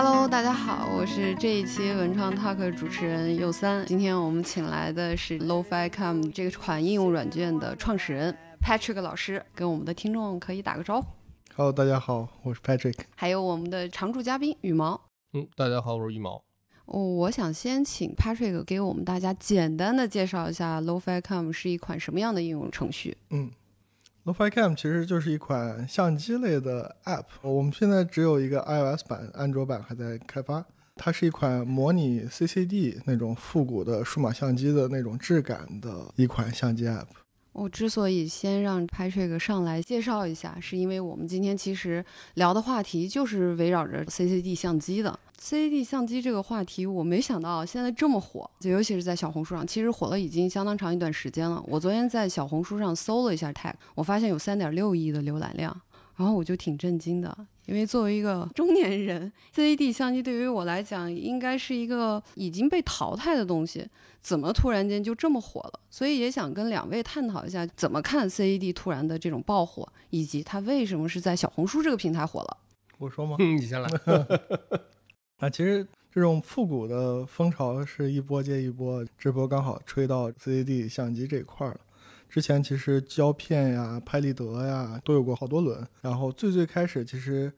Hello，大家好，我是这一期文创 Talk 主持人右三。今天我们请来的是 LoFi Cam 这款应用软件的创始人 Patrick 老师，跟我们的听众可以打个招呼。Hello，大家好，我是 Patrick。还有我们的常驻嘉宾羽毛。嗯，大家好，我是羽毛。哦，我想先请 Patrick 给我们大家简单的介绍一下 LoFi Cam 是一款什么样的应用程序。嗯。LoFi Cam 其实就是一款相机类的 App，我们现在只有一个 iOS 版，安卓版还在开发。它是一款模拟 CCD 那种复古的数码相机的那种质感的一款相机 App。我之所以先让 Patrick 上来介绍一下，是因为我们今天其实聊的话题就是围绕着 CCD 相机的。CCD 相机这个话题，我没想到现在这么火，就尤其是在小红书上，其实火了已经相当长一段时间了。我昨天在小红书上搜了一下 tag，我发现有三点六亿的浏览量，然后我就挺震惊的，因为作为一个中年人，CAD 相机对于我来讲应该是一个已经被淘汰的东西，怎么突然间就这么火了？所以也想跟两位探讨一下，怎么看 CAD 突然的这种爆火，以及它为什么是在小红书这个平台火了？我说吗？你先来。啊，其实这种复古的风潮是一波接一波，这波刚好吹到 CAD 相机这一块了。之前其实胶片呀、拍立得呀都有过好多轮，然后最最开始其实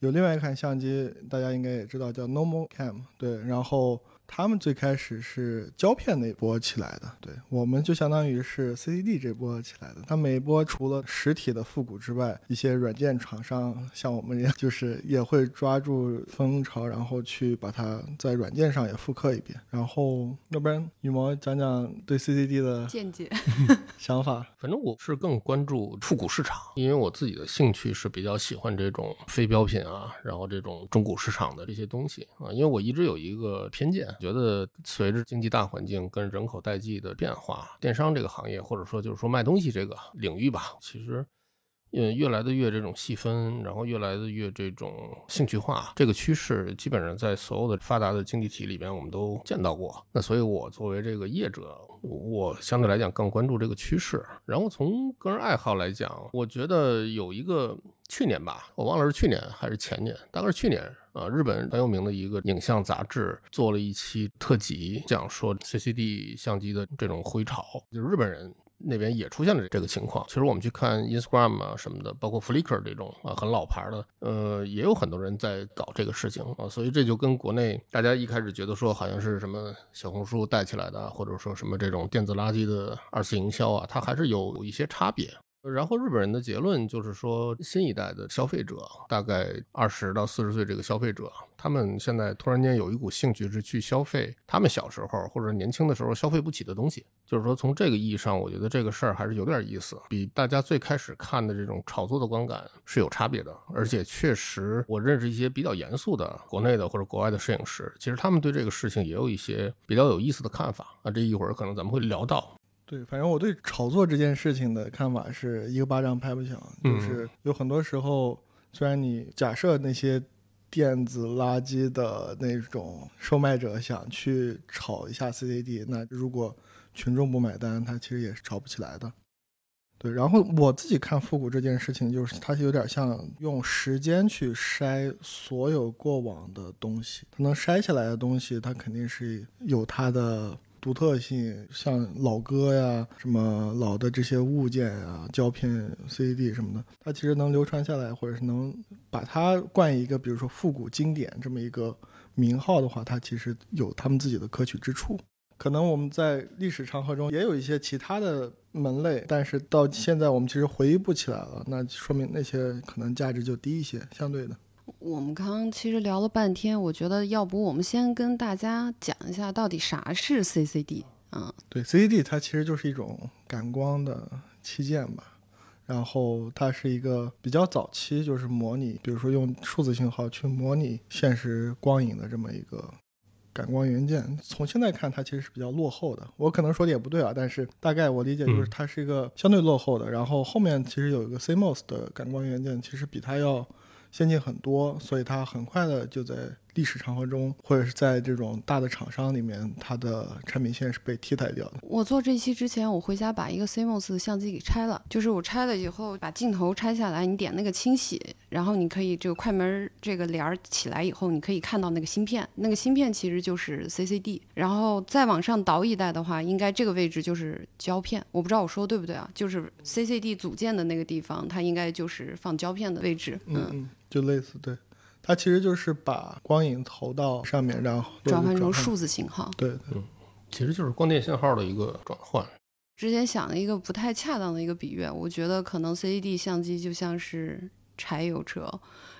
有另外一款相机，大家应该也知道叫 Normal Cam，对，然后。他们最开始是胶片那波起来的，对我们就相当于是 CCD 这波起来的。它每一波除了实体的复古之外，一些软件厂商像我们这样，就是也会抓住风潮，然后去把它在软件上也复刻一遍。然后，要不然羽毛讲讲对 CCD 的见解、想法。反正我是更关注复古市场，因为我自己的兴趣是比较喜欢这种非标品啊，然后这种中古市场的这些东西啊。因为我一直有一个偏见。觉得随着经济大环境跟人口代际的变化，电商这个行业或者说就是说卖东西这个领域吧，其实，嗯，越来的越这种细分，然后越来的越这种兴趣化，这个趋势基本上在所有的发达的经济体里边我们都见到过。那所以我作为这个业者，我相对来讲更关注这个趋势。然后从个人爱好来讲，我觉得有一个去年吧，我忘了是去年还是前年，大概是去年。啊，日本很有名的一个影像杂志做了一期特辑，讲说 CCD 相机的这种回潮，就日本人那边也出现了这个情况。其实我们去看 Instagram 啊什么的，包括 Flickr 这种啊很老牌的，呃，也有很多人在搞这个事情啊。所以这就跟国内大家一开始觉得说好像是什么小红书带起来的，或者说什么这种电子垃圾的二次营销啊，它还是有一些差别。然后日本人的结论就是说，新一代的消费者，大概二十到四十岁这个消费者，他们现在突然间有一股兴趣是去消费他们小时候或者年轻的时候消费不起的东西。就是说，从这个意义上，我觉得这个事儿还是有点意思，比大家最开始看的这种炒作的观感是有差别的。而且确实，我认识一些比较严肃的国内的或者国外的摄影师，其实他们对这个事情也有一些比较有意思的看法。啊，这一会儿可能咱们会聊到。对，反正我对炒作这件事情的看法是一个巴掌拍不响，就是有很多时候，虽然你假设那些电子垃圾的那种售卖者想去炒一下 CCD，那如果群众不买单，他其实也是炒不起来的。对，然后我自己看复古这件事情，就是它有点像用时间去筛所有过往的东西，它能筛下来的东西，它肯定是有它的。独特性，像老歌呀，什么老的这些物件啊，胶片、CD 什么的，它其实能流传下来，或者是能把它冠一个，比如说复古经典这么一个名号的话，它其实有他们自己的可取之处。可能我们在历史长河中也有一些其他的门类，但是到现在我们其实回忆不起来了，那说明那些可能价值就低一些，相对的。我们刚刚其实聊了半天，我觉得要不我们先跟大家讲一下到底啥是 CCD 啊？对，CCD 它其实就是一种感光的器件吧，然后它是一个比较早期，就是模拟，比如说用数字信号去模拟现实光影的这么一个感光元件。从现在看，它其实是比较落后的。我可能说的也不对啊，但是大概我理解就是它是一个相对落后的。然后后面其实有一个 CMOS 的感光元件，其实比它要。先进很多，所以它很快的就在历史长河中，或者是在这种大的厂商里面，它的产品线是被替代掉的。我做这期之前，我回家把一个 CMOS 相机给拆了，就是我拆了以后，把镜头拆下来，你点那个清洗，然后你可以这个快门这个帘儿起来以后，你可以看到那个芯片，那个芯片其实就是 CCD，然后再往上倒一代的话，应该这个位置就是胶片，我不知道我说的对不对啊？就是 CCD 组件的那个地方，它应该就是放胶片的位置，嗯嗯，就类似对。它其实就是把光影投到上面，然后转换成数字信号。对，嗯，其实就是光电信号的一个转换。之前想了一个不太恰当的一个比喻，我觉得可能 CCD 相机就像是柴油车，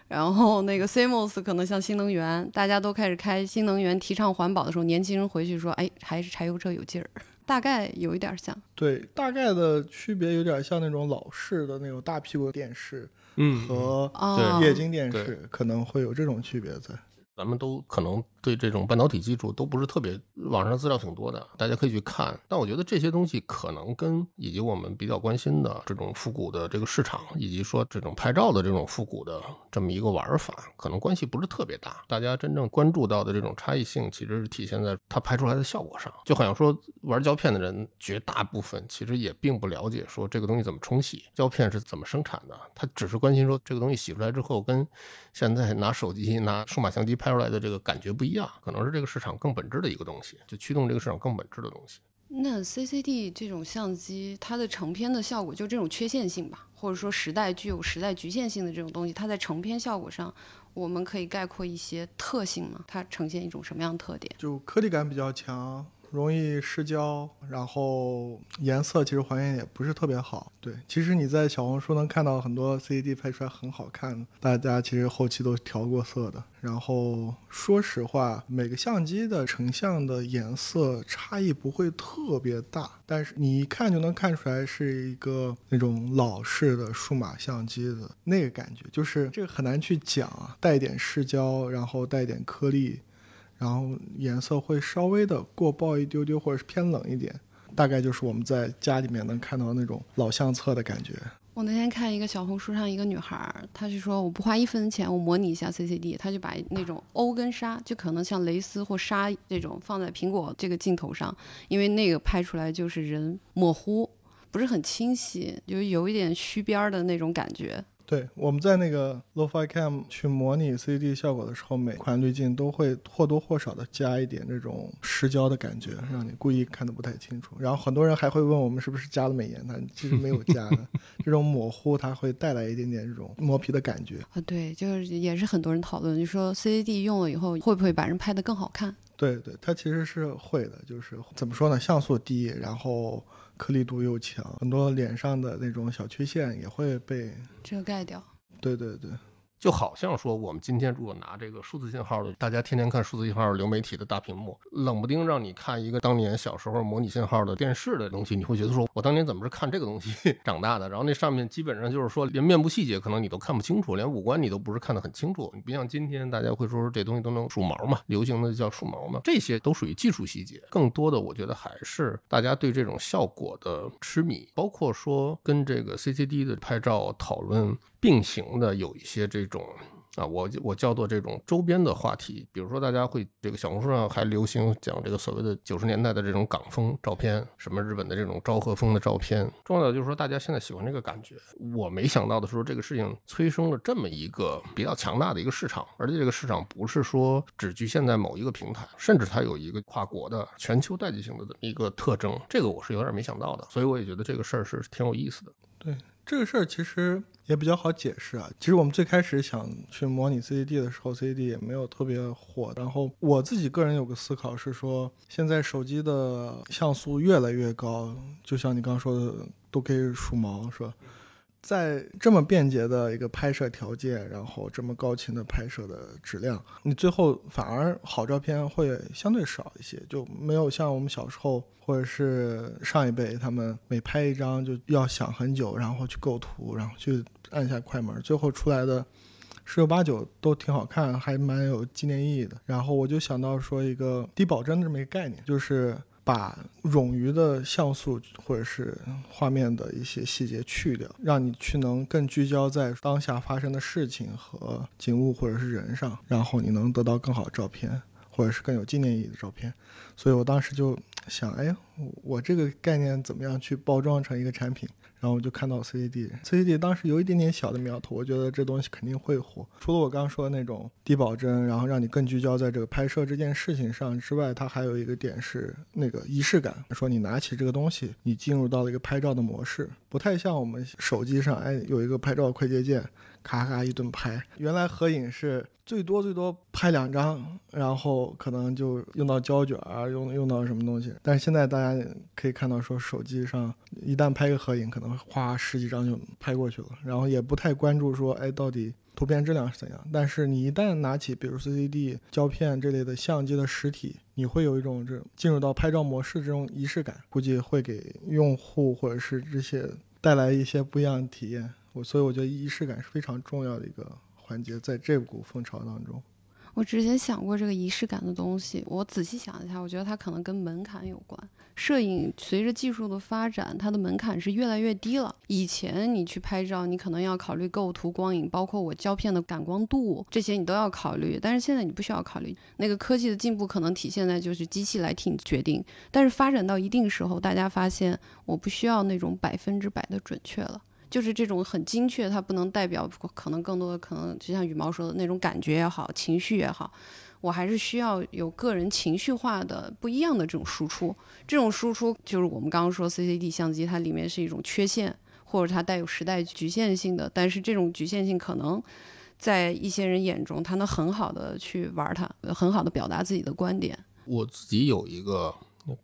然后那个 CMOS 可能像新能源。大家都开始开新能源，提倡环保的时候，年轻人回去说：“哎，还是柴油车有劲儿。”大概有一点像。对，大概的区别有点像那种老式的那种大屁股电视。嗯，和液晶电视可能会有这种区别在。咱们都可能对这种半导体技术都不是特别，网上资料挺多的，大家可以去看。但我觉得这些东西可能跟以及我们比较关心的这种复古的这个市场，以及说这种拍照的这种复古的这么一个玩法，可能关系不是特别大。大家真正关注到的这种差异性，其实是体现在它拍出来的效果上。就好像说玩胶片的人，绝大部分其实也并不了解说这个东西怎么冲洗，胶片是怎么生产的，他只是关心说这个东西洗出来之后跟现在拿手机拿数码相机拍出来的这个感觉不一样，可能是这个市场更本质的一个东西，就驱动这个市场更本质的东西。那 CCD 这种相机，它的成片的效果就这种缺陷性吧，或者说时代具有时代局限性的这种东西，它在成片效果上，我们可以概括一些特性吗？它呈现一种什么样的特点？就颗粒感比较强。容易失焦，然后颜色其实还原也不是特别好。对，其实你在小红书能看到很多 CCD 拍出来很好看，大家其实后期都调过色的。然后说实话，每个相机的成像的颜色差异不会特别大，但是你一看就能看出来是一个那种老式的数码相机的那个感觉，就是这个很难去讲啊，带点失焦，然后带点颗粒。然后颜色会稍微的过曝一丢丢，或者是偏冷一点，大概就是我们在家里面能看到那种老相册的感觉。我那天看一个小红书上一个女孩，她就说我不花一分钱，我模拟一下 CCD，她就把那种欧跟纱，就可能像蕾丝或纱这种放在苹果这个镜头上，因为那个拍出来就是人模糊，不是很清晰，就有一点虚边的那种感觉。对，我们在那个 Lo-Fi Cam 去模拟 CCD 效果的时候，每款滤镜都会或多或少的加一点这种失焦的感觉，让你故意看的不太清楚。然后很多人还会问我们是不是加了美颜，但其实没有加的。这种模糊它会带来一点点这种磨皮的感觉啊。对，就是也是很多人讨论，就说 CCD 用了以后会不会把人拍得更好看？对对，它其实是会的，就是怎么说呢，像素低，然后。颗粒度又强，很多脸上的那种小缺陷也会被遮盖掉。对对对。就好像说，我们今天如果拿这个数字信号的，大家天天看数字信号流媒体的大屏幕，冷不丁让你看一个当年小时候模拟信号的电视的东西，你会觉得说，我当年怎么是看这个东西 长大的？然后那上面基本上就是说，连面部细节可能你都看不清楚，连五官你都不是看得很清楚。你不像今天大家会说这东西都能数毛嘛，流行的叫数毛嘛，这些都属于技术细节。更多的，我觉得还是大家对这种效果的痴迷，包括说跟这个 CCD 的拍照讨论。并行的有一些这种啊，我我叫做这种周边的话题，比如说大家会这个小红书上还流行讲这个所谓的九十年代的这种港风照片，什么日本的这种昭和风的照片。重要的就是说大家现在喜欢这个感觉。我没想到的是说这个事情催生了这么一个比较强大的一个市场，而且这个市场不是说只局限在某一个平台，甚至它有一个跨国的全球代际性的这么一个特征。这个我是有点没想到的，所以我也觉得这个事儿是挺有意思的。对。这个事儿其实也比较好解释啊。其实我们最开始想去模拟 CCD 的时候，CCD 也没有特别火。然后我自己个人有个思考是说，现在手机的像素越来越高，就像你刚刚说的，都可以数毛，是吧？在这么便捷的一个拍摄条件，然后这么高清的拍摄的质量，你最后反而好照片会相对少一些，就没有像我们小时候或者是上一辈他们每拍一张就要想很久，然后去构图，然后去按下快门，最后出来的十有八九都挺好看，还蛮有纪念意义的。然后我就想到说一个低保真的这么一个概念，就是。把冗余的像素或者是画面的一些细节去掉，让你去能更聚焦在当下发生的事情和景物或者是人上，然后你能得到更好的照片，或者是更有纪念意义的照片。所以我当时就想，哎，我这个概念怎么样去包装成一个产品？然后我就看到 CCD，CCD 当时有一点点小的苗头，我觉得这东西肯定会火。除了我刚刚说的那种低保真，然后让你更聚焦在这个拍摄这件事情上之外，它还有一个点是那个仪式感。说你拿起这个东西，你进入到了一个拍照的模式，不太像我们手机上，哎，有一个拍照快捷键。咔咔一顿拍，原来合影是最多最多拍两张，然后可能就用到胶卷儿，用用到什么东西。但是现在大家可以看到，说手机上一旦拍个合影，可能花十几张就拍过去了，然后也不太关注说，哎，到底图片质量是怎样。但是你一旦拿起，比如 CCD、胶片这类的相机的实体，你会有一种这进入到拍照模式这种仪式感，估计会给用户或者是这些带来一些不一样的体验。我所以我觉得仪式感是非常重要的一个环节，在这股风潮当中。我之前想过这个仪式感的东西，我仔细想一下，我觉得它可能跟门槛有关。摄影随着技术的发展，它的门槛是越来越低了。以前你去拍照，你可能要考虑构图、光影，包括我胶片的感光度，这些你都要考虑。但是现在你不需要考虑，那个科技的进步可能体现在就是机器来替你决定。但是发展到一定时候，大家发现我不需要那种百分之百的准确了。就是这种很精确，它不能代表可能更多的可能，就像羽毛说的那种感觉也好，情绪也好，我还是需要有个人情绪化的不一样的这种输出。这种输出就是我们刚刚说 CCD 相机，它里面是一种缺陷，或者它带有时代局限性的。但是这种局限性可能在一些人眼中，他能很好的去玩它，很好的表达自己的观点。我自己有一个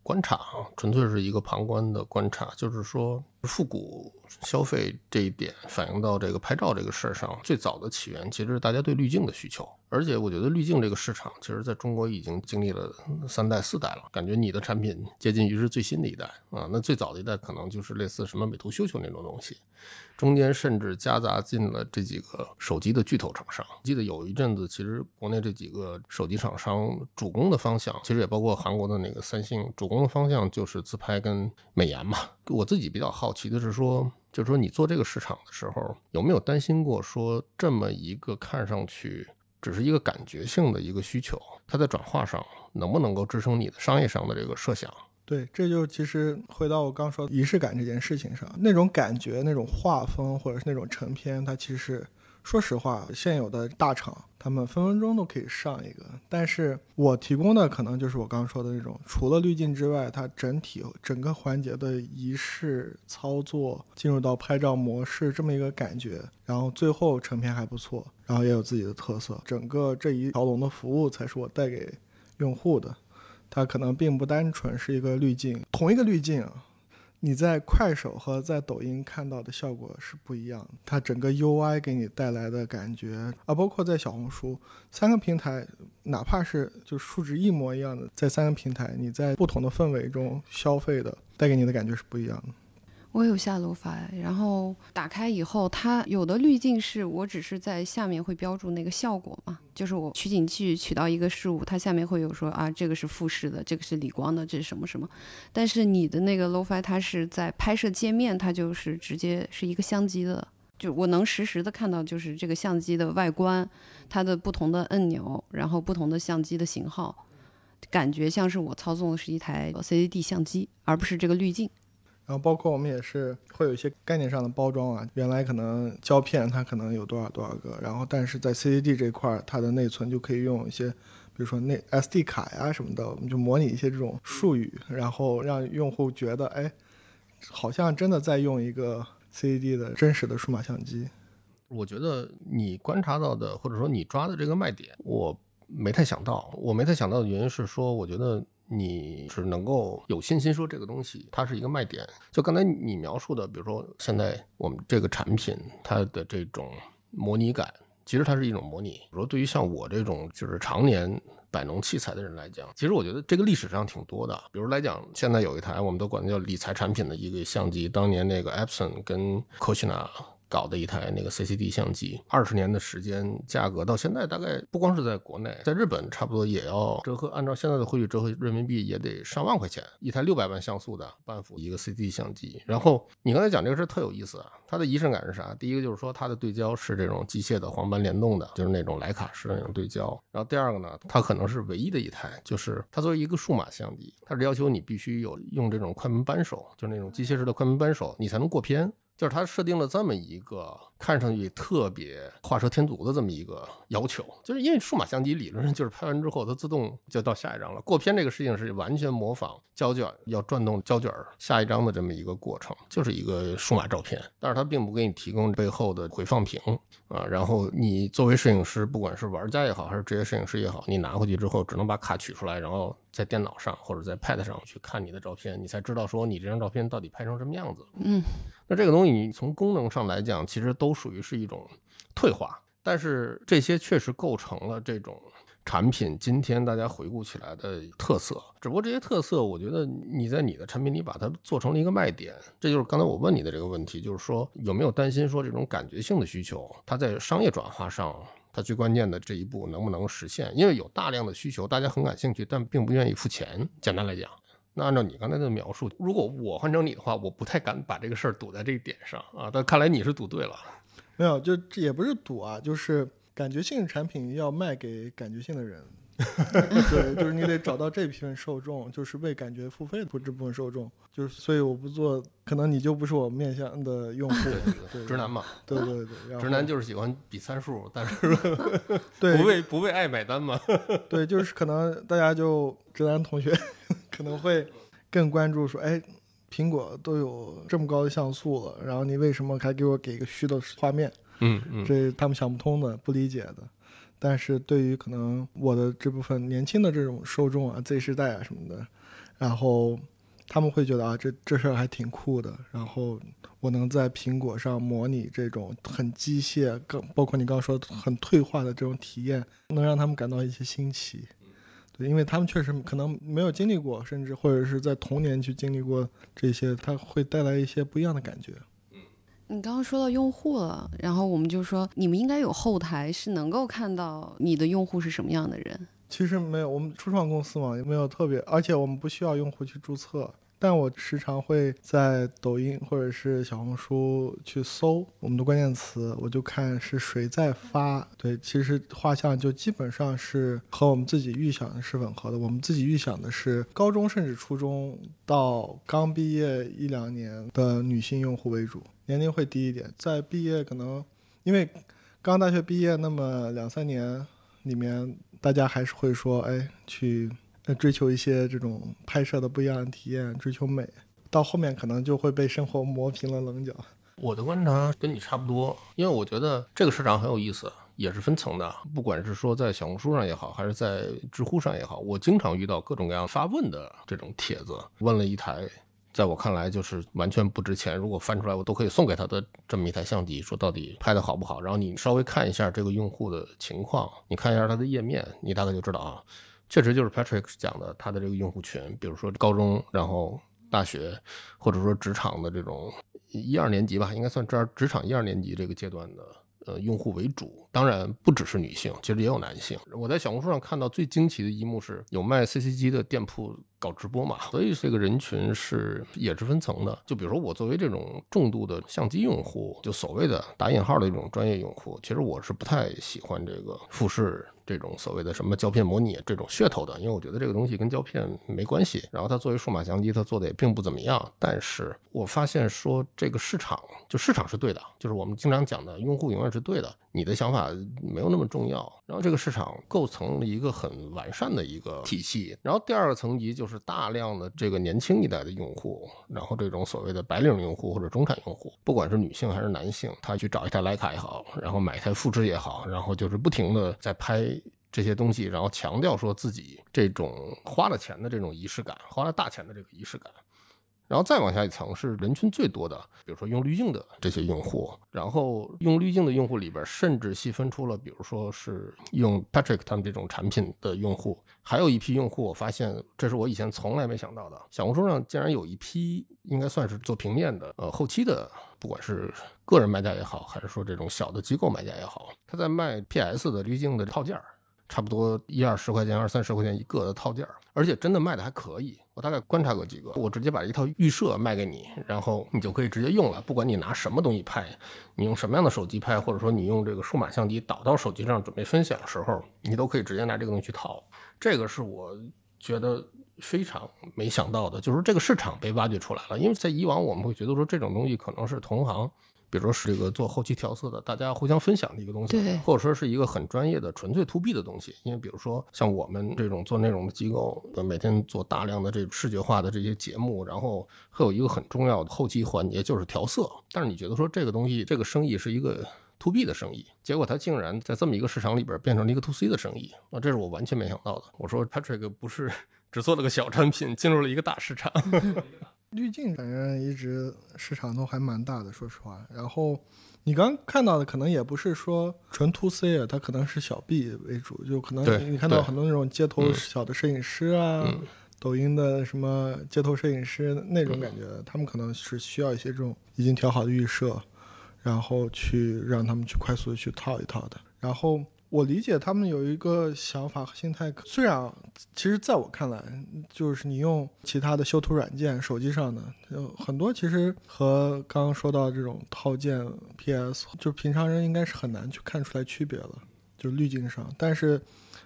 观察啊，纯粹是一个旁观的观察，就是说复古。消费这一点反映到这个拍照这个事儿上，最早的起源其实是大家对滤镜的需求。而且我觉得滤镜这个市场，其实在中国已经经历了三代四代了。感觉你的产品接近于是最新的一代啊，那最早的一代可能就是类似什么美图秀秀那种东西，中间甚至夹杂进了这几个手机的巨头厂商。记得有一阵子，其实国内这几个手机厂商主攻的方向，其实也包括韩国的那个三星，主攻的方向就是自拍跟美颜嘛。我自己比较好奇的是说。就是说，你做这个市场的时候，有没有担心过说这么一个看上去只是一个感觉性的一个需求，它在转化上能不能够支撑你的商业上的这个设想？对，这就其实回到我刚说仪式感这件事情上，那种感觉、那种画风或者是那种成片，它其实。说实话，现有的大厂他们分分钟都可以上一个，但是我提供的可能就是我刚刚说的那种，除了滤镜之外，它整体整个环节的仪式操作，进入到拍照模式这么一个感觉，然后最后成片还不错，然后也有自己的特色，整个这一条龙的服务才是我带给用户的，它可能并不单纯是一个滤镜，同一个滤镜。你在快手和在抖音看到的效果是不一样，它整个 UI 给你带来的感觉啊，包括在小红书三个平台，哪怕是就数值一模一样的，在三个平台，你在不同的氛围中消费的，带给你的感觉是不一样的。我有下楼发，然后打开以后，它有的滤镜是我只是在下面会标注那个效果嘛，就是我取景器取到一个事物，它下面会有说啊，这个是富士的，这个是理光的，这是什么什么。但是你的那个 lofi 它是在拍摄界面，它就是直接是一个相机的，就我能实时的看到就是这个相机的外观，它的不同的按钮，然后不同的相机的型号，感觉像是我操纵的是一台 CCD 相机，而不是这个滤镜。然后包括我们也是会有一些概念上的包装啊，原来可能胶片它可能有多少多少个，然后但是在 CCD 这块儿，它的内存就可以用一些，比如说那 SD 卡呀什么的，我们就模拟一些这种术语，然后让用户觉得，哎，好像真的在用一个 CCD 的真实的数码相机。我觉得你观察到的，或者说你抓的这个卖点，我没太想到。我没太想到的原因是说，我觉得。你是能够有信心说这个东西它是一个卖点？就刚才你描述的，比如说现在我们这个产品它的这种模拟感，其实它是一种模拟。比如说对于像我这种就是常年摆弄器材的人来讲，其实我觉得这个历史上挺多的。比如来讲，现在有一台我们都管它叫理财产品的一个相机，当年那个 Epson 跟 Koshina 搞的一台那个 CCD 相机，二十年的时间，价格到现在大概不光是在国内，在日本差不多也要折合，按照现在的汇率折合人民币也得上万块钱一台六百万像素的半幅一个 CCD 相机。然后你刚才讲这个事儿特有意思啊，它的仪式感是啥？第一个就是说它的对焦是这种机械的黄斑联动的，就是那种徕卡式的那种对焦。然后第二个呢，它可能是唯一的一台，就是它作为一个数码相机，它是要求你必须有用这种快门扳手，就是那种机械式的快门扳手，你才能过片。就是它设定了这么一个看上去特别画蛇添足的这么一个要求，就是因为数码相机理论上就是拍完之后它自动就到下一张了，过片这个事情是完全模仿胶卷要转动胶卷下一张的这么一个过程，就是一个数码照片，但是它并不给你提供背后的回放屏啊，然后你作为摄影师，不管是玩家也好，还是职业摄影师也好，你拿回去之后只能把卡取出来，然后在电脑上或者在 Pad 上去看你的照片，你才知道说你这张照片到底拍成什么样子。嗯。那这个东西，你从功能上来讲，其实都属于是一种退化，但是这些确实构成了这种产品今天大家回顾起来的特色。只不过这些特色，我觉得你在你的产品里把它做成了一个卖点，这就是刚才我问你的这个问题，就是说有没有担心说这种感觉性的需求，它在商业转化上，它最关键的这一步能不能实现？因为有大量的需求，大家很感兴趣，但并不愿意付钱。简单来讲。那按照你刚才的描述，如果我换成你的话，我不太敢把这个事儿赌在这一点上啊。但看来你是赌对了。没有，就这也不是赌啊，就是感觉性产品要卖给感觉性的人。对，就是你得找到这批分受众，就是为感觉付费的这部分受众。就是，所以我不做，可能你就不是我面向的用户。直男嘛。对对对。直男就是喜欢比参数，但是 对不为不为爱买单嘛。对，就是可能大家就直男同学。可能会更关注说，哎，苹果都有这么高的像素了，然后你为什么还给我给一个虚的画面？嗯嗯，这他们想不通的，不理解的。但是对于可能我的这部分年轻的这种受众啊，Z 时代啊什么的，然后他们会觉得啊，这这事儿还挺酷的。然后我能在苹果上模拟这种很机械，更包括你刚刚说很退化的这种体验，能让他们感到一些新奇。对因为他们确实可能没有经历过，甚至或者是在童年去经历过这些，它会带来一些不一样的感觉。你刚刚说到用户了，然后我们就说你们应该有后台是能够看到你的用户是什么样的人。其实没有，我们初创公司嘛，也没有特别，而且我们不需要用户去注册。但我时常会在抖音或者是小红书去搜我们的关键词，我就看是谁在发。对，其实画像就基本上是和我们自己预想的是吻合的。我们自己预想的是高中甚至初中到刚毕业一两年的女性用户为主，年龄会低一点。在毕业可能因为刚大学毕业那么两三年里面，大家还是会说，哎，去。追求一些这种拍摄的不一样的体验，追求美，到后面可能就会被生活磨平了棱角。我的观察跟你差不多，因为我觉得这个市场很有意思，也是分层的。不管是说在小红书上也好，还是在知乎上也好，我经常遇到各种各样发问的这种帖子，问了一台，在我看来就是完全不值钱，如果翻出来我都可以送给他的这么一台相机，说到底拍的好不好？然后你稍微看一下这个用户的情况，你看一下他的页面，你大概就知道啊。确实就是 Patrick 讲的，他的这个用户群，比如说高中，然后大学，或者说职场的这种一二年级吧，应该算这儿职场一二年级这个阶段的呃用户为主。当然不只是女性，其实也有男性。我在小红书上看到最惊奇的一幕是，有卖 CC 机的店铺搞直播嘛，所以这个人群是也是分层的。就比如说我作为这种重度的相机用户，就所谓的打引号的一种专业用户，其实我是不太喜欢这个富士。这种所谓的什么胶片模拟这种噱头的，因为我觉得这个东西跟胶片没关系。然后它作为数码相机，它做的也并不怎么样。但是我发现说这个市场就市场是对的，就是我们经常讲的用户永远是对的，你的想法没有那么重要。然后这个市场构成了一个很完善的一个体系。然后第二个层级就是是大量的这个年轻一代的用户，然后这种所谓的白领用户或者中产用户，不管是女性还是男性，他去找一台徕卡也好，然后买一台富士也好，然后就是不停的在拍。这些东西，然后强调说自己这种花了钱的这种仪式感，花了大钱的这个仪式感，然后再往下一层是人群最多的，比如说用滤镜的这些用户，然后用滤镜的用户里边，甚至细分出了，比如说是用 Patrick 他们这种产品的用户，还有一批用户，我发现这是我以前从来没想到的，小红书上竟然有一批应该算是做平面的，呃，后期的，不管是个人卖家也好，还是说这种小的机构卖家也好，他在卖 PS 的滤镜的套件儿。差不多一二十块钱、二三十块钱一个的套件儿，而且真的卖的还可以。我大概观察过几个，我直接把一套预设卖给你，然后你就可以直接用了。不管你拿什么东西拍，你用什么样的手机拍，或者说你用这个数码相机导到手机上准备分享的时候，你都可以直接拿这个东西去套。这个是我觉得非常没想到的，就是这个市场被挖掘出来了。因为在以往我们会觉得说这种东西可能是同行。比如说是这个做后期调色的，大家互相分享的一个东西，或者说是一个很专业的纯粹 to B 的东西。因为比如说像我们这种做内容的机构，每天做大量的这视觉化的这些节目，然后会有一个很重要的后期环节就是调色。但是你觉得说这个东西，这个生意是一个 to B 的生意，结果它竟然在这么一个市场里边变成了一个 to C 的生意，那这是我完全没想到的。我说 Patrick 不是 只做了个小产品，进入了一个大市场。滤镜反正一直市场都还蛮大的，说实话。然后你刚看到的可能也不是说纯 to C 啊，它可能是小 B 为主，就可能你看到很多那种街头小的摄影师啊，抖音的什么街头摄影师那种感觉，他们可能是需要一些这种已经调好的预设，然后去让他们去快速的去套一套的，然后。我理解他们有一个想法和心态，虽然其实在我看来，就是你用其他的修图软件，手机上的有很多，其实和刚刚说到这种套件 PS，就平常人应该是很难去看出来区别了，就滤镜上。但是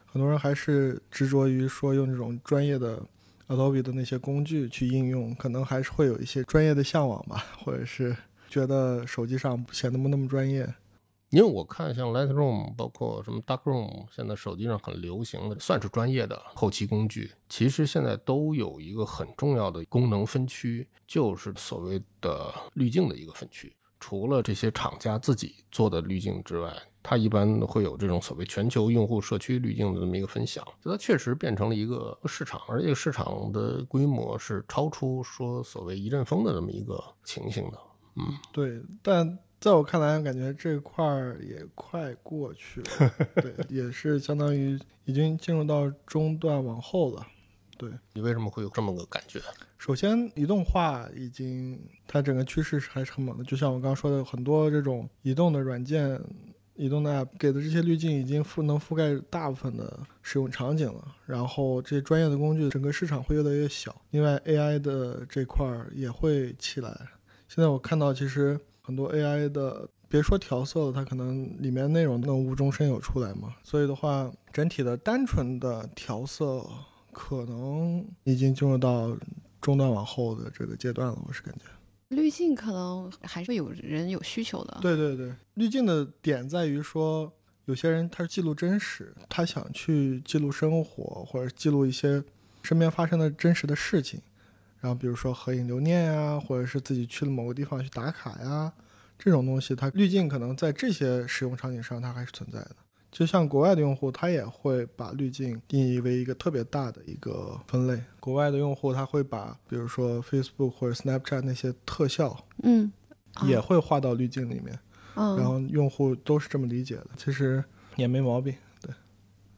很多人还是执着于说用这种专业的 Adobe 的那些工具去应用，可能还是会有一些专业的向往吧，或者是觉得手机上显得不那么专业。因为我看像 Lightroom，包括什么 Darkroom，现在手机上很流行的，算是专业的后期工具。其实现在都有一个很重要的功能分区，就是所谓的滤镜的一个分区。除了这些厂家自己做的滤镜之外，它一般会有这种所谓全球用户社区滤镜的这么一个分享。就它确实变成了一个市场，而这个市场的规模是超出说所谓一阵风的这么一个情形的。嗯，对，但。在我看来，感觉这块儿也快过去了，对，也是相当于已经进入到中段往后了。对你为什么会有这么个感觉？首先，移动化已经它整个趋势是还是很猛的，就像我刚刚说的，很多这种移动的软件、移动的 App 给的这些滤镜已经覆能覆盖大部分的使用场景了。然后这些专业的工具，整个市场会越来越小。另外，AI 的这块儿也会起来。现在我看到其实。很多 AI 的，别说调色了，它可能里面内容能无中生有出来嘛。所以的话，整体的单纯的调色可能已经进入到中段往后的这个阶段了。我是感觉，滤镜可能还是有人有需求的。对对对，滤镜的点在于说，有些人他是记录真实，他想去记录生活，或者记录一些身边发生的真实的事情。然后比如说合影留念呀，或者是自己去了某个地方去打卡呀，这种东西，它滤镜可能在这些使用场景上它还是存在的。就像国外的用户，他也会把滤镜定义为一个特别大的一个分类。国外的用户他会把，比如说 Facebook 或者 Snapchat 那些特效，嗯，也会画到滤镜里面。嗯，然后用户都是这么理解的，其实也没毛病。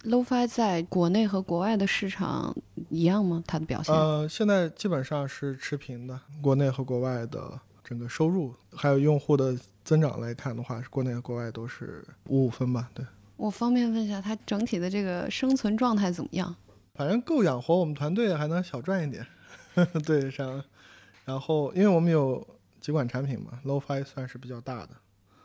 Lo-Fi 在国内和国外的市场一样吗？它的表现？呃，现在基本上是持平的。国内和国外的整个收入还有用户的增长来看的话，是国内和国外都是五五分吧？对。我方便问一下，它整体的这个生存状态怎么样？反正够养活我们团队，还能小赚一点。对上，然后因为我们有几款产品嘛，Lo-Fi 算是比较大的。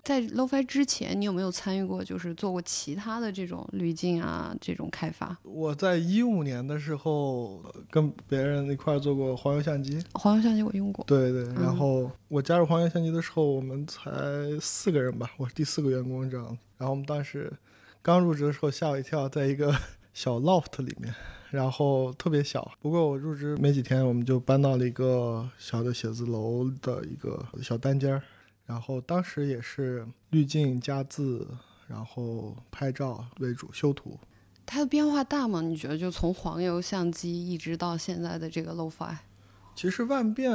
在 Lo-Fi 之前，你有没有参与过，就是做过其他的这种滤镜啊，这种开发？我在一五年的时候跟别人一块做过黄油相机。黄油相机我用过。对对，然后我加入黄油相机的时候，我们才四个人吧，我是第四个员工这样。然后我们当时刚入职的时候吓我一跳，在一个 小 loft 里面，然后特别小。不过我入职没几天，我们就搬到了一个小的写字楼的一个小单间儿。然后当时也是滤镜加字，然后拍照为主修图。它的变化大吗？你觉得就从黄油相机一直到现在的这个 Lo-Fi？其实万变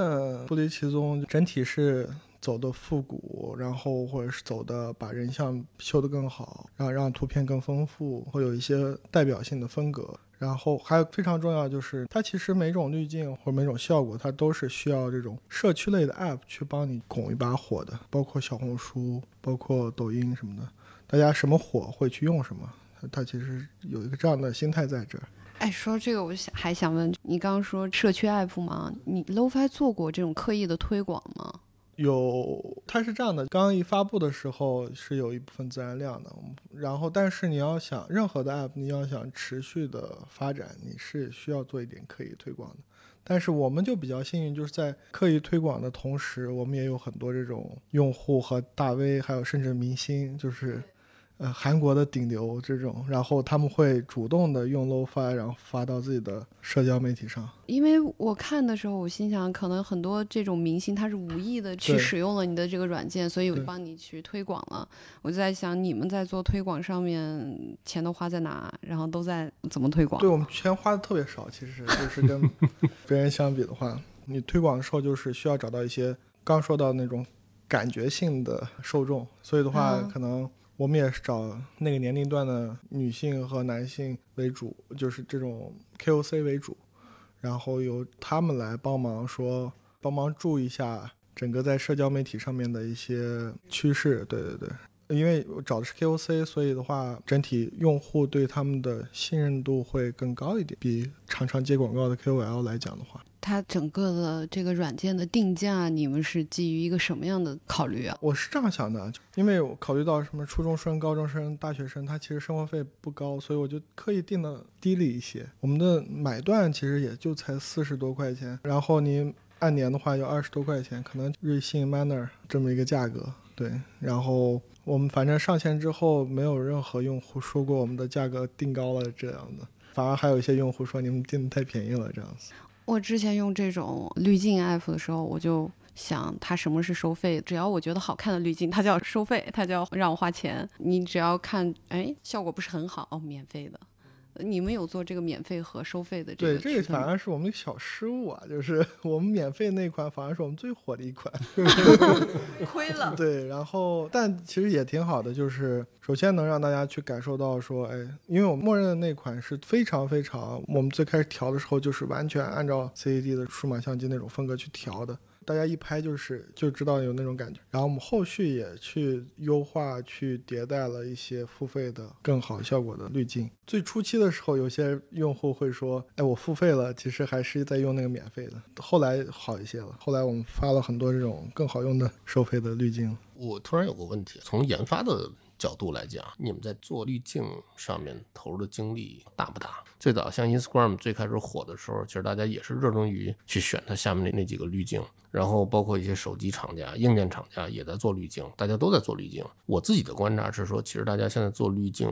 不离其宗，整体是走的复古，然后或者是走的把人像修得更好，让让图片更丰富，会有一些代表性的风格。然后还有非常重要就是，它其实每种滤镜或每种效果，它都是需要这种社区类的 App 去帮你拱一把火的，包括小红书，包括抖音什么的，大家什么火会去用什么，它其实有一个这样的心态在这儿。哎，说这个，我想还想问你，刚刚说社区 app 吗？你 LoFi 做过这种刻意的推广吗？有，它是这样的，刚刚一发布的时候是有一部分自然量的，然后但是你要想任何的 app，你要想持续的发展，你是需要做一点刻意推广的。但是我们就比较幸运，就是在刻意推广的同时，我们也有很多这种用户和大 V，还有甚至明星，就是。呃，韩国的顶流这种，然后他们会主动的用 LoFi，然后发到自己的社交媒体上。因为我看的时候，我心想，可能很多这种明星他是无意的去使用了你的这个软件，所以我帮你去推广了。我就在想，你们在做推广上面钱都花在哪？然后都在怎么推广？对我们钱花的特别少，其实就是跟 别人相比的话，你推广的时候就是需要找到一些刚说到那种感觉性的受众，所以的话可能。我们也是找那个年龄段的女性和男性为主，就是这种 KOC 为主，然后由他们来帮忙说，帮忙注意一下整个在社交媒体上面的一些趋势。对对对，因为我找的是 KOC，所以的话，整体用户对他们的信任度会更高一点，比常常接广告的 KOL 来讲的话。它整个的这个软件的定价，你们是基于一个什么样的考虑啊？我是这样想的，因为我考虑到什么初中生、高中生、大学生，他其实生活费不高，所以我就刻意定的低了一些。我们的买断其实也就才四十多块钱，然后你按年的话要二十多块钱，可能瑞幸、Manner 这么一个价格。对，然后我们反正上线之后，没有任何用户说过我们的价格定高了这样的，反而还有一些用户说你们定的太便宜了这样子。我之前用这种滤镜 app 的时候，我就想它什么是收费？只要我觉得好看的滤镜，它就要收费，它就要让我花钱。你只要看，哎，效果不是很好，哦，免费的。你们有做这个免费和收费的这个？对，这个反而是我们的小失误啊，就是 我们免费那款反而是我们最火的一款，亏了。对，然后但其实也挺好的，就是首先能让大家去感受到说，哎，因为我们默认的那款是非常非常，我们最开始调的时候就是完全按照 CAD 的数码相机那种风格去调的。大家一拍就是就知道有那种感觉，然后我们后续也去优化、去迭代了一些付费的更好效果的滤镜。最初期的时候，有些用户会说：“哎，我付费了，其实还是在用那个免费的。”后来好一些了，后来我们发了很多这种更好用的收费的滤镜。我突然有个问题，从研发的。角度来讲，你们在做滤镜上面投入的精力大不大？最早像 Instagram 最开始火的时候，其实大家也是热衷于去选它下面的那几个滤镜，然后包括一些手机厂家、硬件厂家也在做滤镜，大家都在做滤镜。我自己的观察是说，其实大家现在做滤镜。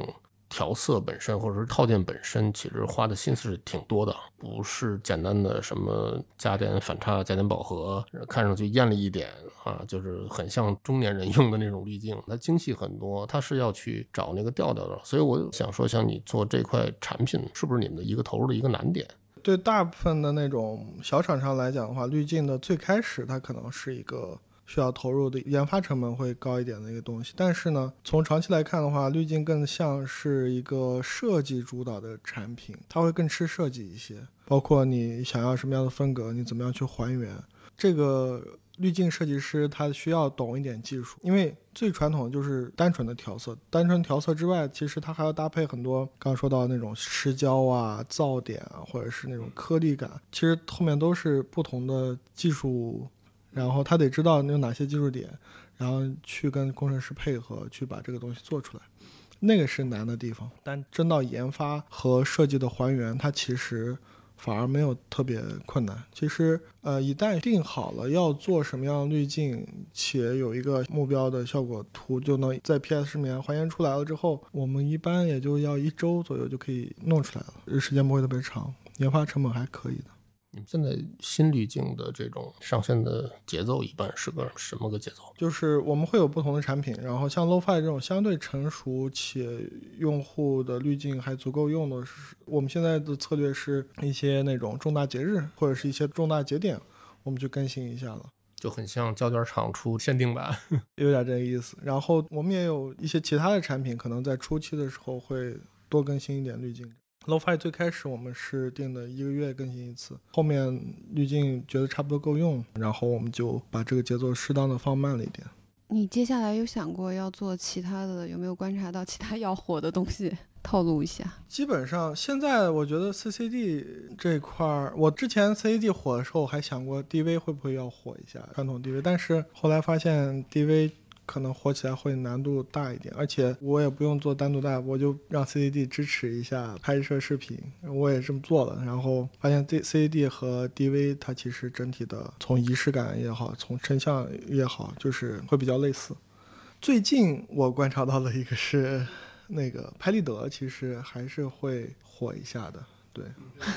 调色本身，或者是套件本身，其实花的心思是挺多的，不是简单的什么加点反差、加点饱和，看上去艳丽一点啊，就是很像中年人用的那种滤镜，它精细很多，它是要去找那个调调的。所以我想说，像你做这块产品，是不是你们的一个投入的一个难点？对大部分的那种小厂商来讲的话，滤镜的最开始它可能是一个。需要投入的研发成本会高一点的一个东西，但是呢，从长期来看的话，滤镜更像是一个设计主导的产品，它会更吃设计一些，包括你想要什么样的风格，你怎么样去还原。这个滤镜设计师他需要懂一点技术，因为最传统就是单纯的调色，单纯调色之外，其实它还要搭配很多刚刚说到那种失焦啊、噪点啊，或者是那种颗粒感，其实后面都是不同的技术。然后他得知道有哪些技术点，然后去跟工程师配合，去把这个东西做出来，那个是难的地方。但真到研发和设计的还原，它其实反而没有特别困难。其实，呃，一旦定好了要做什么样的滤镜，且有一个目标的效果图，就能在 PS 里面还原出来了之后，我们一般也就要一周左右就可以弄出来了，时间不会特别长，研发成本还可以的。你们现在新滤镜的这种上线的节奏一般是个什么个节奏？就是我们会有不同的产品，然后像 LoFi 这种相对成熟且用户的滤镜还足够用的，是我们现在的策略是一些那种重大节日或者是一些重大节点，我们去更新一下了。就很像胶卷厂出限定版，有点这个意思。然后我们也有一些其他的产品，可能在初期的时候会多更新一点滤镜。Lo-Fi 最开始我们是定的一个月更新一次，后面滤镜觉得差不多够用，然后我们就把这个节奏适当的放慢了一点。你接下来有想过要做其他的？有没有观察到其他要火的东西？透露一下。基本上现在我觉得 CCD 这块儿，我之前 CCD 火的时候还想过 DV 会不会要火一下传统 DV，但是后来发现 DV 可能火起来会难度大一点，而且我也不用做单独带，我就让 CCD 支持一下拍摄视频，我也这么做了，然后发现 D CCD 和 DV 它其实整体的从仪式感也好，从成像也好，就是会比较类似。最近我观察到的一个是。那个拍立得其实还是会火一下的，对，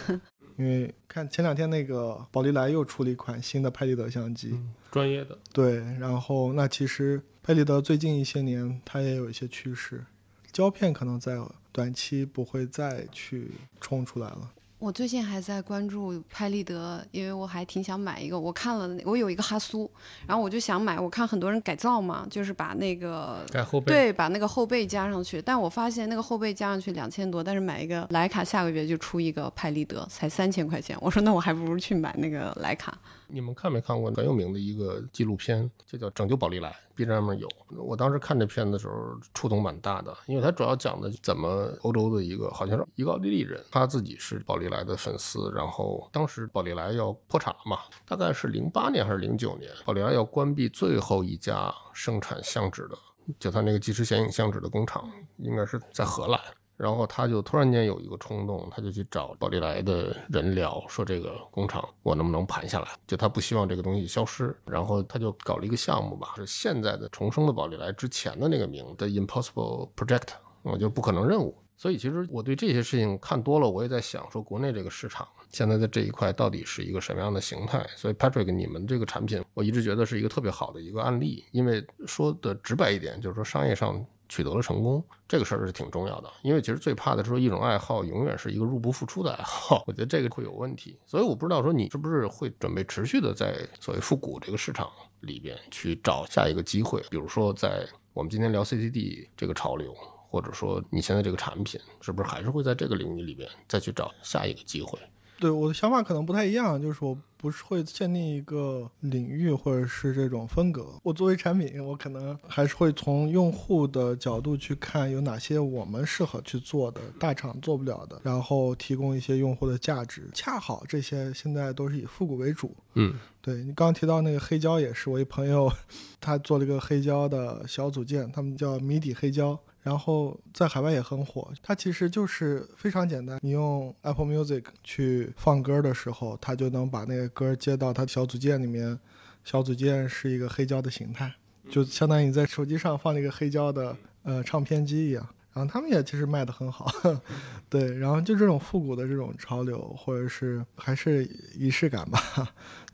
因为看前两天那个宝丽来又出了一款新的拍立得相机，专业的，对，然后那其实拍立得最近一些年它也有一些趋势，胶片可能在短期不会再去冲出来了。我最近还在关注拍立得，因为我还挺想买一个。我看了，我有一个哈苏，然后我就想买。我看很多人改造嘛，就是把那个改后背，对，把那个后背加上去。但我发现那个后背加上去两千多，但是买一个徕卡下个月就出一个拍立得，才三千块钱。我说那我还不如去买那个徕卡。你们看没看过很有名的一个纪录片，就叫《拯救宝丽来》，B 站上面有。我当时看这片子的时候，触动蛮大的，因为它主要讲的怎么欧洲的一个好像是一个奥地利人，他自己是宝丽来的粉丝，然后当时宝丽来要破产了嘛，大概是零八年还是零九年，宝丽来要关闭最后一家生产相纸的，就他那个即时显影相纸的工厂，应该是在荷兰。然后他就突然间有一个冲动，他就去找宝丽来的人聊，说这个工厂我能不能盘下来？就他不希望这个东西消失。然后他就搞了一个项目吧，是现在的重生的宝丽来之前的那个名的 Impossible Project，我就不可能任务。所以其实我对这些事情看多了，我也在想说，国内这个市场现在在这一块到底是一个什么样的形态？所以 Patrick，你们这个产品，我一直觉得是一个特别好的一个案例，因为说的直白一点，就是说商业上。取得了成功，这个事儿是挺重要的，因为其实最怕的是说一种爱好永远是一个入不敷出的爱好，我觉得这个会有问题。所以我不知道说你是不是会准备持续的在所谓复古这个市场里边去找下一个机会，比如说在我们今天聊 CCD 这个潮流，或者说你现在这个产品是不是还是会在这个领域里边再去找下一个机会？对我的想法可能不太一样，就是我不是会限定一个领域或者是这种风格。我作为产品，我可能还是会从用户的角度去看有哪些我们适合去做的，大厂做不了的，然后提供一些用户的价值。恰好这些现在都是以复古为主。嗯，对你刚刚提到那个黑胶也是，我一朋友 他做了一个黑胶的小组件，他们叫谜底黑胶。然后在海外也很火，它其实就是非常简单，你用 Apple Music 去放歌的时候，它就能把那个歌接到它小组件里面，小组件是一个黑胶的形态，就相当于你在手机上放了一个黑胶的呃唱片机一样。然后他们也其实卖的很好，对，然后就这种复古的这种潮流，或者是还是仪式感吧。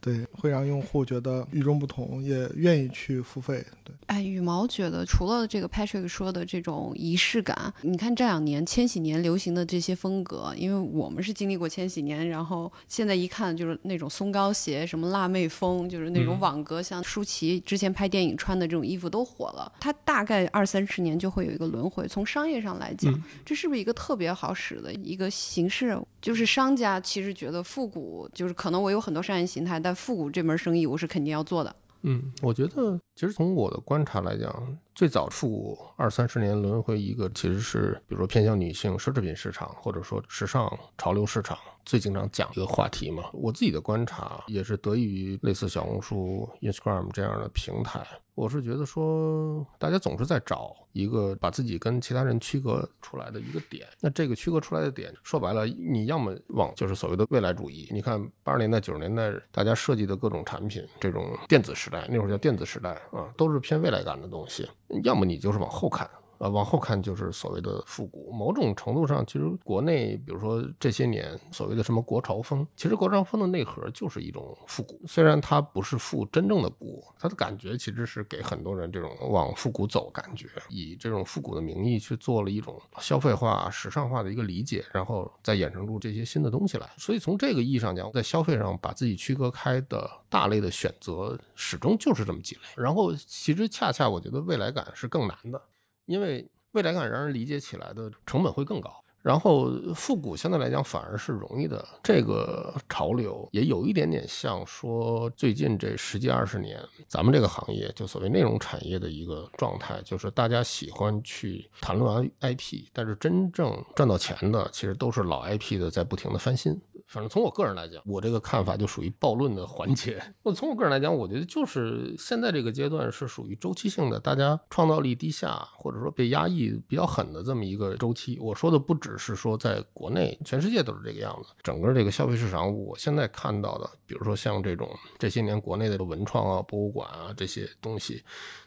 对，会让用户觉得与众不同，也愿意去付费。对，哎，羽毛觉得除了这个 Patrick 说的这种仪式感，你看这两年千禧年流行的这些风格，因为我们是经历过千禧年，然后现在一看就是那种松糕鞋，什么辣妹风，就是那种网格，像舒淇之前拍电影穿的这种衣服都火了。它大概二三十年就会有一个轮回。从商业上来讲，这是不是一个特别好使的一个形式？就是商家其实觉得复古，就是可能我有很多商业形态，但复古这门生意我是肯定要做的。嗯，我觉得其实从我的观察来讲，最早处二三十年轮回一个，其实是比如说偏向女性奢侈品市场，或者说时尚潮流市场。最经常讲一个话题嘛，我自己的观察也是得益于类似小红书、Instagram 这样的平台。我是觉得说，大家总是在找一个把自己跟其他人区隔出来的一个点。那这个区隔出来的点，说白了，你要么往就是所谓的未来主义。你看八十年代、九十年代大家设计的各种产品，这种电子时代，那会儿叫电子时代啊，都是偏未来感的东西。要么你就是往后看。呃，往后看就是所谓的复古。某种程度上，其实国内，比如说这些年所谓的什么国潮风，其实国潮风的内核就是一种复古。虽然它不是复真正的古，它的感觉其实是给很多人这种往复古走感觉，以这种复古的名义去做了一种消费化、时尚化的一个理解，然后再衍生出这些新的东西来。所以从这个意义上讲，在消费上把自己区隔开的大类的选择，始终就是这么几类。然后其实恰恰我觉得未来感是更难的。因为未来感让人理解起来的成本会更高，然后复古相对来讲反而是容易的。这个潮流也有一点点像说最近这十几二十年，咱们这个行业就所谓内容产业的一个状态，就是大家喜欢去谈论 IP，但是真正赚到钱的其实都是老 IP 的在不停的翻新。反正从我个人来讲，我这个看法就属于暴论的环节。我从我个人来讲，我觉得就是现在这个阶段是属于周期性的，大家创造力低下，或者说被压抑比较狠的这么一个周期。我说的不止只是说在国内，全世界都是这个样子。整个这个消费市场，我现在看到的，比如说像这种这些年国内的文创啊、博物馆啊这些东西。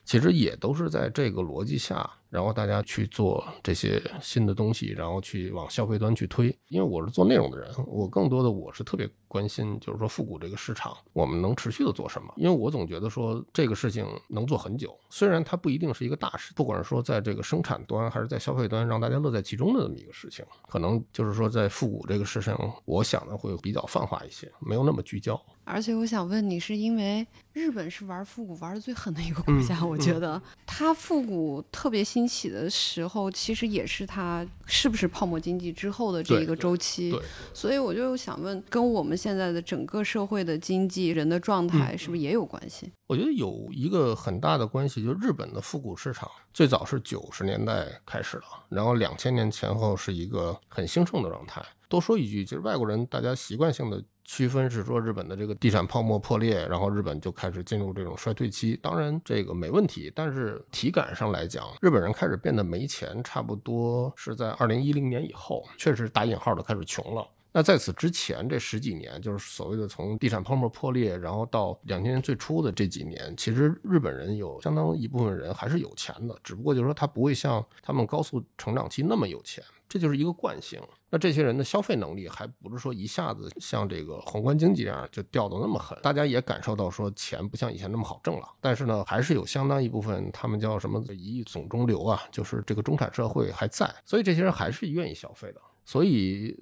其实也都是在这个逻辑下，然后大家去做这些新的东西，然后去往消费端去推。因为我是做内容的人，我更多的我是特别关心，就是说复古这个市场，我们能持续的做什么？因为我总觉得说这个事情能做很久，虽然它不一定是一个大事，不管是说在这个生产端还是在消费端，让大家乐在其中的这么一个事情，可能就是说在复古这个事情，我想的会比较泛化一些，没有那么聚焦。而且我想问你，是因为日本是玩复古玩的最狠的一个国家，我觉得它复古特别兴起的时候，其实也是它是不是泡沫经济之后的这一个周期。所以我就想问，跟我们现在的整个社会的经济、人的状态是不是也有关系？我觉得有一个很大的关系，就是日本的复古市场最早是九十年代开始的，然后两千年前后是一个很兴盛的状态。多说一句，其实外国人大家习惯性的。区分是说日本的这个地产泡沫破裂，然后日本就开始进入这种衰退期。当然这个没问题，但是体感上来讲，日本人开始变得没钱，差不多是在二零一零年以后，确实打引号的开始穷了。那在此之前这十几年，就是所谓的从地产泡沫破裂，然后到两千年最初的这几年，其实日本人有相当一部分人还是有钱的，只不过就是说他不会像他们高速成长期那么有钱。这就是一个惯性。那这些人的消费能力还不是说一下子像这个宏观经济这样就掉的那么狠。大家也感受到说钱不像以前那么好挣了。但是呢，还是有相当一部分他们叫什么一亿总中流啊，就是这个中产社会还在，所以这些人还是愿意消费的。所以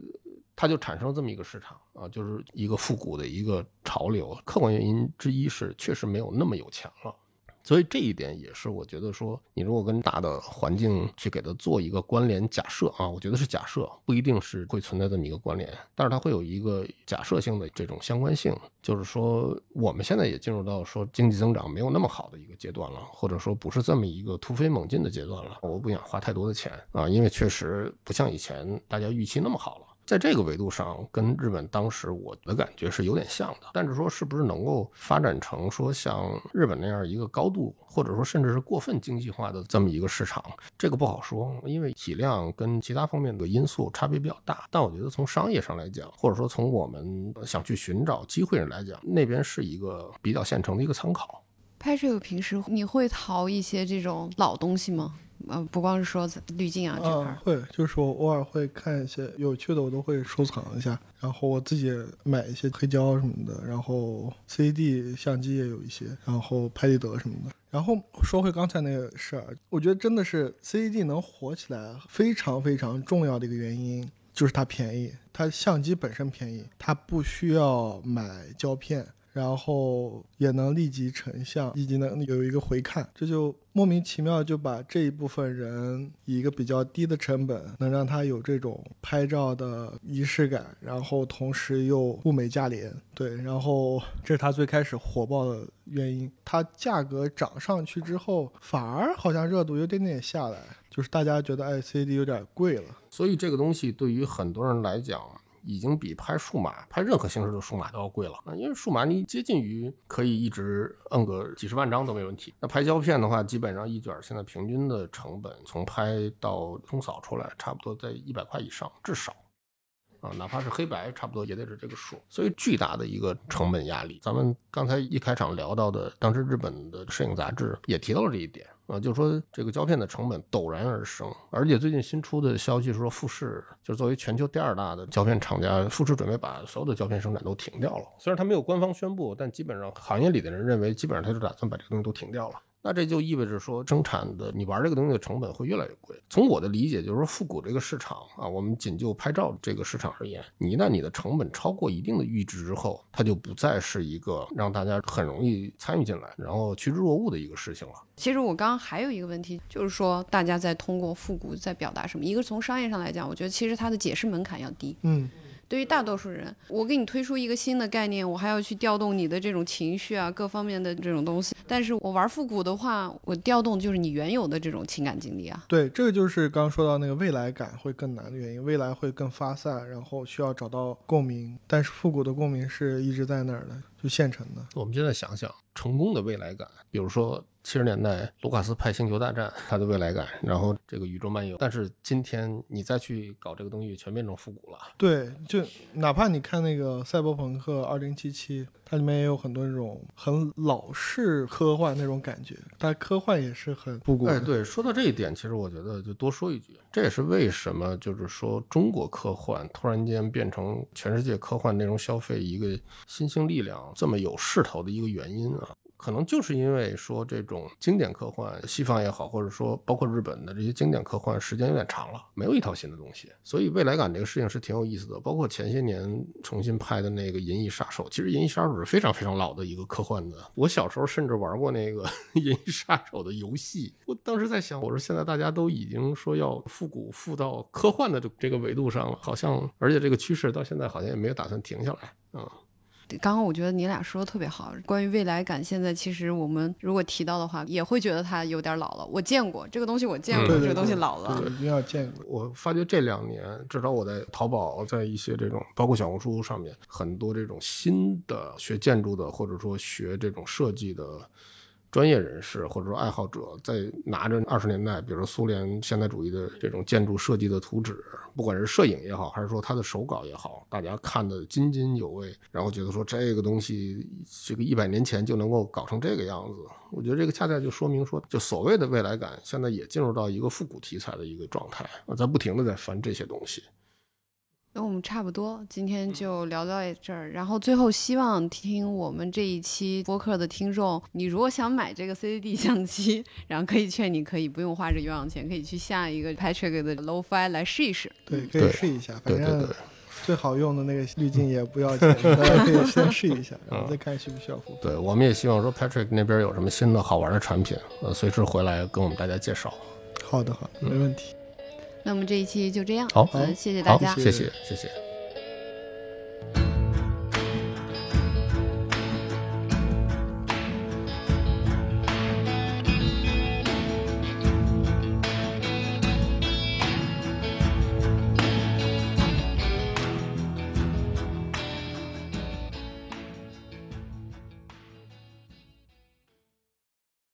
他就产生了这么一个市场啊，就是一个复古的一个潮流。客观原因之一是确实没有那么有钱了。所以这一点也是我觉得说，你如果跟大的环境去给它做一个关联假设啊，我觉得是假设，不一定是会存在这么一个关联，但是它会有一个假设性的这种相关性，就是说我们现在也进入到说经济增长没有那么好的一个阶段了，或者说不是这么一个突飞猛进的阶段了，我不想花太多的钱啊，因为确实不像以前大家预期那么好了。在这个维度上，跟日本当时我的感觉是有点像的，但是说是不是能够发展成说像日本那样一个高度，或者说甚至是过分经济化的这么一个市场，这个不好说，因为体量跟其他方面的因素差别比较大。但我觉得从商业上来讲，或者说从我们想去寻找机会上来讲，那边是一个比较现成的一个参考。拍摄平时你会淘一些这种老东西吗？呃，不光是说滤镜啊这块，会就是我偶尔会看一些有趣的，我都会收藏一下。然后我自己买一些黑胶什么的，然后 CD 相机也有一些，然后拍立得什么的。然后说回刚才那个事儿，我觉得真的是 CD 能火起来，非常非常重要的一个原因就是它便宜，它相机本身便宜，它不需要买胶片。然后也能立即成像，以及能有一个回看，这就莫名其妙就把这一部分人以一个比较低的成本，能让他有这种拍照的仪式感，然后同时又物美价廉。对，然后这是他最开始火爆的原因。它价格涨上去之后，反而好像热度有点点下来，就是大家觉得哎，CD 有点贵了。所以这个东西对于很多人来讲啊。已经比拍数码、拍任何形式的数码都要贵了啊！因为数码你接近于可以一直摁个几十万张都没问题。那拍胶片的话，基本上一卷现在平均的成本，从拍到冲扫出来，差不多在一百块以上，至少啊，哪怕是黑白，差不多也得是这个数。所以巨大的一个成本压力。咱们刚才一开场聊到的，当时日本的摄影杂志也提到了这一点。啊，就是说这个胶片的成本陡然而升，而且最近新出的消息是说富士就是作为全球第二大的胶片厂家，富士准备把所有的胶片生产都停掉了。虽然他没有官方宣布，但基本上行业里的人认为，基本上他就打算把这个东西都停掉了。那这就意味着说，生产的你玩这个东西的成本会越来越贵。从我的理解，就是说复古这个市场啊，我们仅就拍照这个市场而言，你一旦你的成本超过一定的阈值之后，它就不再是一个让大家很容易参与进来，然后趋之若鹜的一个事情了。其实我刚刚还有一个问题，就是说大家在通过复古在表达什么？一个从商业上来讲，我觉得其实它的解释门槛要低。嗯。对于大多数人，我给你推出一个新的概念，我还要去调动你的这种情绪啊，各方面的这种东西。但是我玩复古的话，我调动就是你原有的这种情感经历啊。对，这个就是刚刚说到那个未来感会更难的原因，未来会更发散，然后需要找到共鸣。但是复古的共鸣是一直在那儿的，就现成的。我们现在想想，成功的未来感，比如说。七十年代，卢卡斯拍《星球大战》，它的未来感，然后这个宇宙漫游。但是今天你再去搞这个东西，全变成复古了。对，就哪怕你看那个《赛博朋克2077》，它里面也有很多那种很老式科幻那种感觉，但科幻也是很复古。哎，对，说到这一点，其实我觉得就多说一句，这也是为什么就是说中国科幻突然间变成全世界科幻内容消费一个新兴力量这么有势头的一个原因啊。可能就是因为说这种经典科幻，西方也好，或者说包括日本的这些经典科幻，时间有点长了，没有一套新的东西，所以未来感这个事情是挺有意思的。包括前些年重新拍的那个《银翼杀手》，其实《银翼杀手》是非常非常老的一个科幻的。我小时候甚至玩过那个《银翼杀手》的游戏，我当时在想，我说现在大家都已经说要复古复到科幻的这个维度上了，好像而且这个趋势到现在好像也没有打算停下来啊。刚刚我觉得你俩说的特别好，关于未来感，现在其实我们如果提到的话，也会觉得它有点老了。我见过这个东西，我见过这个东西老了，一定要见过。我发觉这两年，至少我在淘宝，在一些这种包括小红书上面，很多这种新的学建筑的，或者说学这种设计的。专业人士或者说爱好者在拿着二十年代，比如说苏联现代主义的这种建筑设计的图纸，不管是摄影也好，还是说他的手稿也好，大家看得津津有味，然后觉得说这个东西，这个一百年前就能够搞成这个样子，我觉得这个恰恰就说明说，就所谓的未来感，现在也进入到一个复古题材的一个状态啊，在不停的在翻这些东西。那我们差不多今天就聊到这儿，然后最后希望听我们这一期播客的听众，你如果想买这个 CCD 相机，然后可以劝你可以不用花这冤枉钱，可以去下一个 Patrick 的 Low-Fi 来试一试。对，可以试一下，反正最好用的那个滤镜也不要钱，大家可以先试一下，然后再看需不需要付费。对，我们也希望说 Patrick 那边有什么新的好玩的产品，呃，随时回来跟我们大家介绍。好的，好的，没问题。那么这一期就这样，好，谢谢大家，谢谢，谢谢。